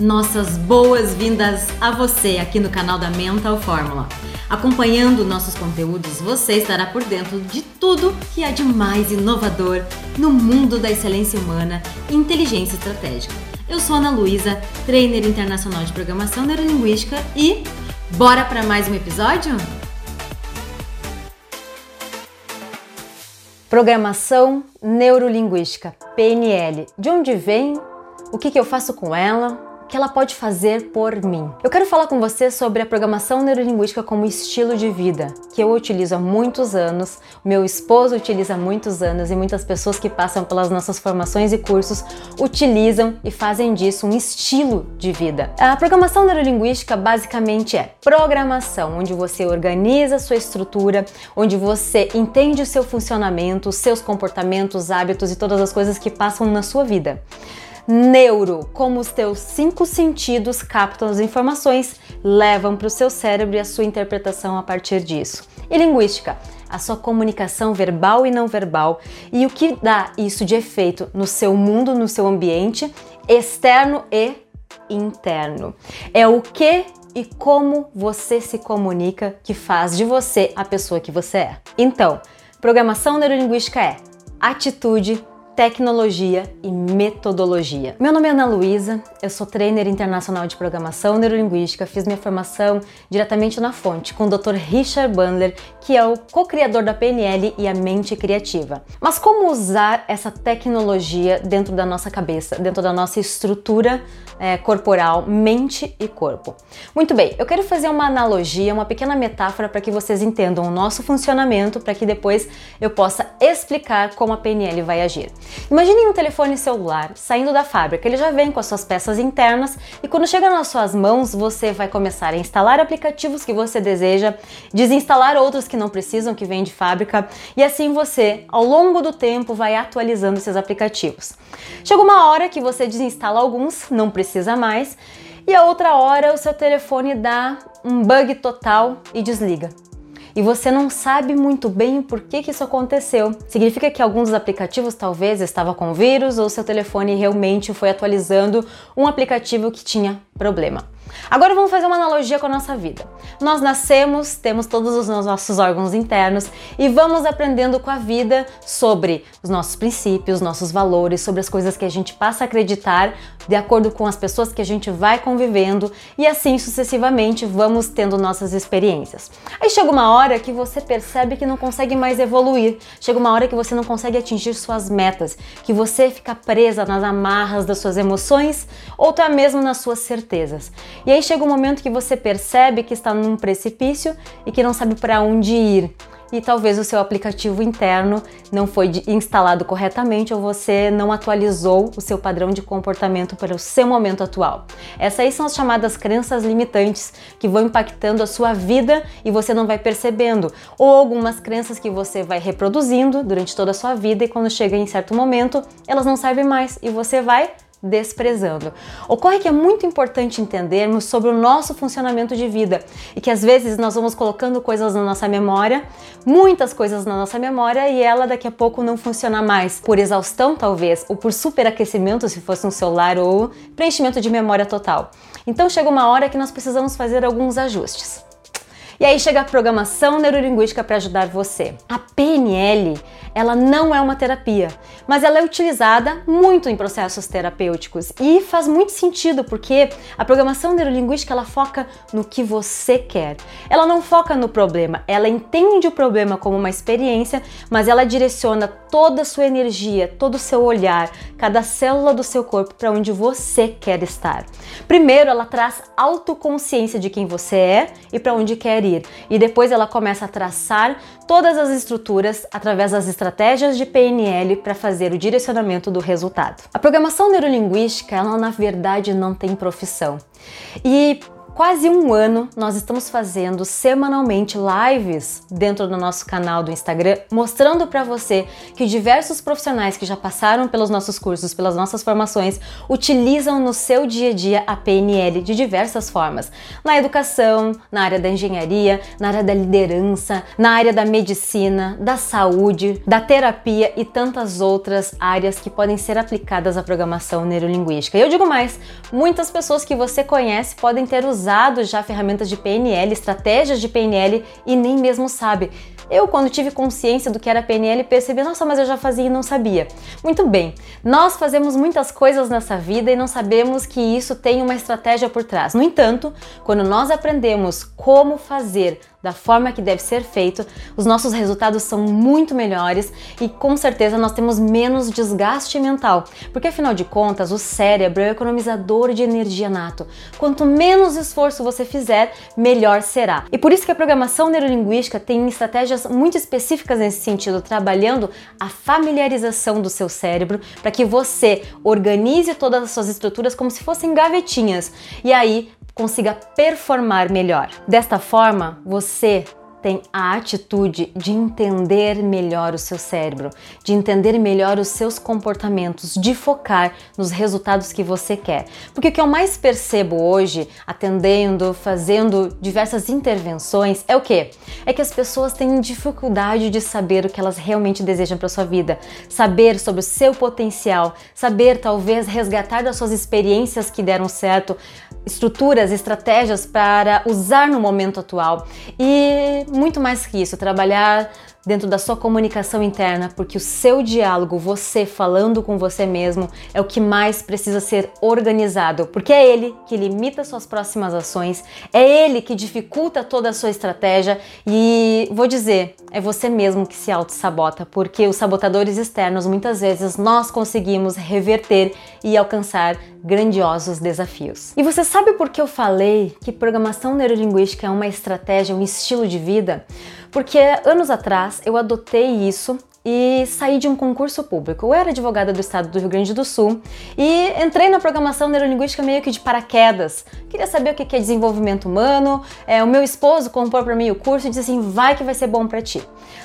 Nossas boas-vindas a você aqui no canal da Mental Fórmula. Acompanhando nossos conteúdos, você estará por dentro de tudo que há de mais inovador no mundo da excelência humana e inteligência estratégica. Eu sou Ana Luísa, trainer internacional de programação neurolinguística e bora para mais um episódio? Programação neurolinguística, PNL. De onde vem? O que, que eu faço com ela? Que ela pode fazer por mim. Eu quero falar com você sobre a programação neurolinguística como estilo de vida, que eu utilizo há muitos anos, meu esposo utiliza há muitos anos e muitas pessoas que passam pelas nossas formações e cursos utilizam e fazem disso um estilo de vida. A programação neurolinguística basicamente é programação, onde você organiza sua estrutura, onde você entende o seu funcionamento, seus comportamentos, hábitos e todas as coisas que passam na sua vida. Neuro, como os teus cinco sentidos captam as informações, levam para o seu cérebro e a sua interpretação a partir disso. E linguística, a sua comunicação verbal e não verbal e o que dá isso de efeito no seu mundo, no seu ambiente, externo e interno. É o que e como você se comunica que faz de você a pessoa que você é. Então, programação neurolinguística é atitude, tecnologia e metodologia. Meu nome é Ana Luísa, eu sou trainer internacional de programação neurolinguística, fiz minha formação diretamente na fonte com o Dr. Richard Bandler, que é o co-criador da PNL e a mente criativa. Mas como usar essa tecnologia dentro da nossa cabeça, dentro da nossa estrutura é, corporal, mente e corpo? Muito bem, eu quero fazer uma analogia, uma pequena metáfora para que vocês entendam o nosso funcionamento, para que depois eu possa explicar como a PNL vai agir. Imagine um telefone celular saindo da fábrica, ele já vem com as suas peças internas e quando chega nas suas mãos, você vai começar a instalar aplicativos que você deseja, desinstalar outros que não precisam, que vêm de fábrica, e assim você, ao longo do tempo, vai atualizando esses aplicativos. Chega uma hora que você desinstala alguns, não precisa mais, e a outra hora o seu telefone dá um bug total e desliga e você não sabe muito bem por que, que isso aconteceu. Significa que alguns dos aplicativos talvez estavam com vírus ou seu telefone realmente foi atualizando um aplicativo que tinha problema. Agora vamos fazer uma analogia com a nossa vida. Nós nascemos, temos todos os nossos órgãos internos e vamos aprendendo com a vida sobre os nossos princípios, nossos valores, sobre as coisas que a gente passa a acreditar de acordo com as pessoas que a gente vai convivendo e assim sucessivamente vamos tendo nossas experiências. Aí chega uma hora que você percebe que não consegue mais evoluir, chega uma hora que você não consegue atingir suas metas, que você fica presa nas amarras das suas emoções ou até mesmo nas suas certezas. E aí chega um momento que você percebe que está num precipício e que não sabe para onde ir. E talvez o seu aplicativo interno não foi instalado corretamente ou você não atualizou o seu padrão de comportamento para o seu momento atual. Essas aí são as chamadas crenças limitantes que vão impactando a sua vida e você não vai percebendo, ou algumas crenças que você vai reproduzindo durante toda a sua vida e quando chega em certo momento, elas não servem mais e você vai desprezando. Ocorre que é muito importante entendermos sobre o nosso funcionamento de vida e que às vezes nós vamos colocando coisas na nossa memória, muitas coisas na nossa memória e ela daqui a pouco não funciona mais, por exaustão talvez, ou por superaquecimento se fosse um celular ou preenchimento de memória total. Então chega uma hora que nós precisamos fazer alguns ajustes. E aí chega a programação neurolinguística para ajudar você. A PNL, ela não é uma terapia, mas ela é utilizada muito em processos terapêuticos e faz muito sentido porque a programação neurolinguística ela foca no que você quer. Ela não foca no problema, ela entende o problema como uma experiência, mas ela direciona toda a sua energia, todo o seu olhar, cada célula do seu corpo para onde você quer estar. Primeiro, ela traz autoconsciência de quem você é e para onde quer ir e depois ela começa a traçar todas as estruturas através das estratégias de PNL para fazer o direcionamento do resultado. A programação neurolinguística, ela na verdade não tem profissão. E quase um ano, nós estamos fazendo semanalmente lives dentro do nosso canal do Instagram, mostrando para você que diversos profissionais que já passaram pelos nossos cursos, pelas nossas formações, utilizam no seu dia a dia a PNL de diversas formas. Na educação, na área da engenharia, na área da liderança, na área da medicina, da saúde, da terapia e tantas outras áreas que podem ser aplicadas à programação neurolinguística. E eu digo mais, muitas pessoas que você conhece podem ter usado já ferramentas de PNL, estratégias de PNL e nem mesmo sabe. Eu, quando tive consciência do que era PNL, percebi, nossa, mas eu já fazia e não sabia. Muito bem, nós fazemos muitas coisas nessa vida e não sabemos que isso tem uma estratégia por trás. No entanto, quando nós aprendemos como fazer da forma que deve ser feito, os nossos resultados são muito melhores e com certeza nós temos menos desgaste mental, porque afinal de contas o cérebro é o economizador de energia nato. Quanto menos esforço você fizer, melhor será. E por isso que a programação neurolinguística tem estratégias muito específicas nesse sentido, trabalhando a familiarização do seu cérebro para que você organize todas as suas estruturas como se fossem gavetinhas. E aí consiga performar melhor. Desta forma, você tem a atitude de entender melhor o seu cérebro, de entender melhor os seus comportamentos, de focar nos resultados que você quer. Porque o que eu mais percebo hoje, atendendo, fazendo diversas intervenções, é o que? É que as pessoas têm dificuldade de saber o que elas realmente desejam para sua vida, saber sobre o seu potencial, saber talvez resgatar das suas experiências que deram certo, estruturas, estratégias para usar no momento atual. E muito mais que isso, trabalhar dentro da sua comunicação interna, porque o seu diálogo, você falando com você mesmo, é o que mais precisa ser organizado, porque é ele que limita suas próximas ações, é ele que dificulta toda a sua estratégia e vou dizer, é você mesmo que se auto-sabota, porque os sabotadores externos muitas vezes nós conseguimos reverter e alcançar grandiosos desafios. E você sabe por que eu falei que programação neurolinguística é uma estratégia, um estilo de vida? Porque anos atrás eu adotei isso e saí de um concurso público. Eu era advogada do estado do Rio Grande do Sul e entrei na programação neurolinguística meio que de paraquedas. Queria saber o que é desenvolvimento humano. É, o meu esposo comprou para mim o curso e disse assim: vai que vai ser bom para ti.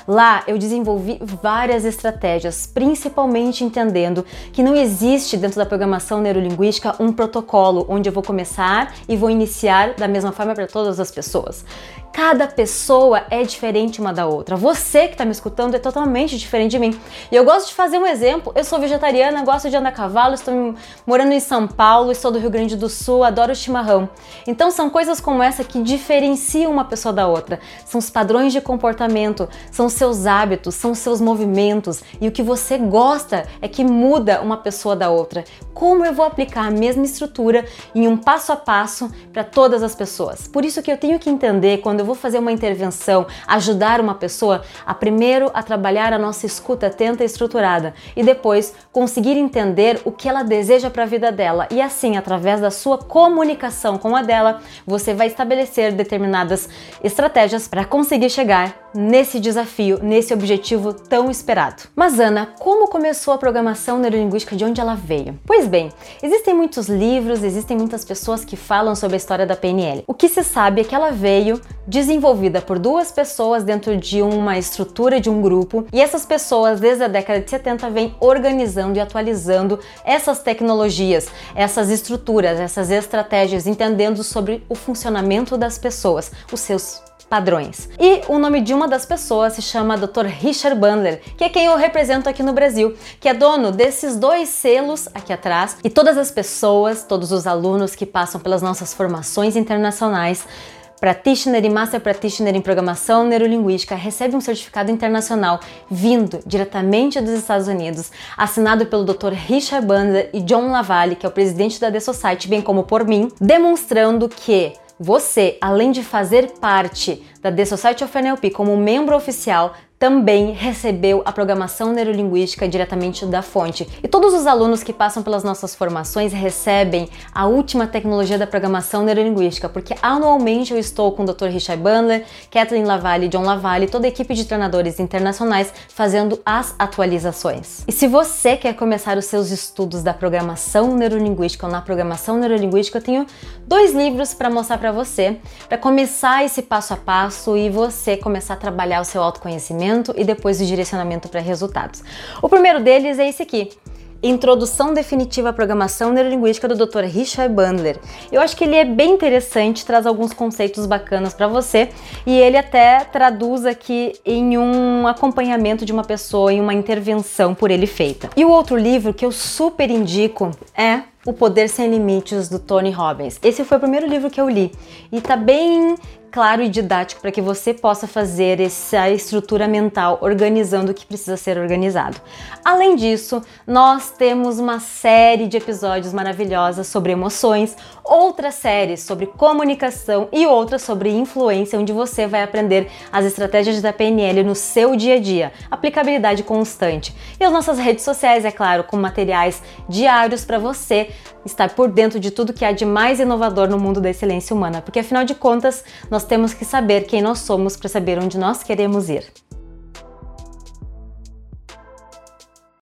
Lá eu desenvolvi várias estratégias, principalmente entendendo que não existe dentro da programação neurolinguística um protocolo onde eu vou começar e vou iniciar da mesma forma para todas as pessoas. Cada pessoa é diferente uma da outra. Você que está me escutando é totalmente diferente de mim. E eu gosto de fazer um exemplo. Eu sou vegetariana, gosto de andar a cavalo, estou morando em São Paulo, sou do Rio Grande do Sul, adoro chimarrão. Então são coisas como essa que diferenciam uma pessoa da outra. São os padrões de comportamento, são seus hábitos, são seus movimentos e o que você gosta é que muda uma pessoa da outra. Como eu vou aplicar a mesma estrutura em um passo a passo para todas as pessoas? Por isso que eu tenho que entender quando eu vou fazer uma intervenção, ajudar uma pessoa, a primeiro a trabalhar a nossa escuta atenta e estruturada e depois conseguir entender o que ela deseja para a vida dela. E assim, através da sua comunicação com a dela, você vai estabelecer determinadas estratégias para conseguir chegar nesse desafio, nesse objetivo tão esperado. Mas Ana, como começou a programação neurolinguística? De onde ela veio? Pois bem, existem muitos livros, existem muitas pessoas que falam sobre a história da PNL. O que se sabe é que ela veio desenvolvida por duas pessoas dentro de uma estrutura de um grupo e essas pessoas desde a década de 70 vêm organizando e atualizando essas tecnologias, essas estruturas, essas estratégias, entendendo sobre o funcionamento das pessoas, os seus padrões. E o nome de uma das pessoas se chama Dr. Richard Bandler, que é quem eu represento aqui no Brasil, que é dono desses dois selos aqui atrás. E todas as pessoas, todos os alunos que passam pelas nossas formações internacionais Practitioner e Master Practitioner em Programação Neurolinguística recebe um certificado internacional vindo diretamente dos Estados Unidos, assinado pelo Dr. Richard Bandler e John Lavalle, que é o presidente da The Society, bem como por mim, demonstrando que você, além de fazer parte da The Society of NLP como membro oficial, também recebeu a programação neurolinguística diretamente da fonte. E todos os alunos que passam pelas nossas formações recebem a última tecnologia da programação neurolinguística, porque anualmente eu estou com o Dr. Richard Bandler, Kathleen Lavalle, John Lavalle, toda a equipe de treinadores internacionais fazendo as atualizações. E se você quer começar os seus estudos da programação neurolinguística ou na programação neurolinguística, eu tenho dois livros para mostrar para você, para começar esse passo a passo e você começar a trabalhar o seu autoconhecimento e depois o direcionamento para resultados. O primeiro deles é esse aqui. Introdução Definitiva à Programação Neurolinguística do Dr. Richard Bandler. Eu acho que ele é bem interessante, traz alguns conceitos bacanas para você e ele até traduz aqui em um acompanhamento de uma pessoa, em uma intervenção por ele feita. E o outro livro que eu super indico é o Poder Sem Limites do Tony Robbins. Esse foi o primeiro livro que eu li e tá bem claro e didático para que você possa fazer essa estrutura mental organizando o que precisa ser organizado. Além disso, nós temos uma série de episódios maravilhosas sobre emoções, outras séries sobre comunicação e outras sobre influência, onde você vai aprender as estratégias da PNL no seu dia a dia, aplicabilidade constante. E as nossas redes sociais, é claro, com materiais diários para você estar por dentro de tudo que há de mais inovador no mundo da excelência humana, porque afinal de contas, nós temos que saber quem nós somos para saber onde nós queremos ir.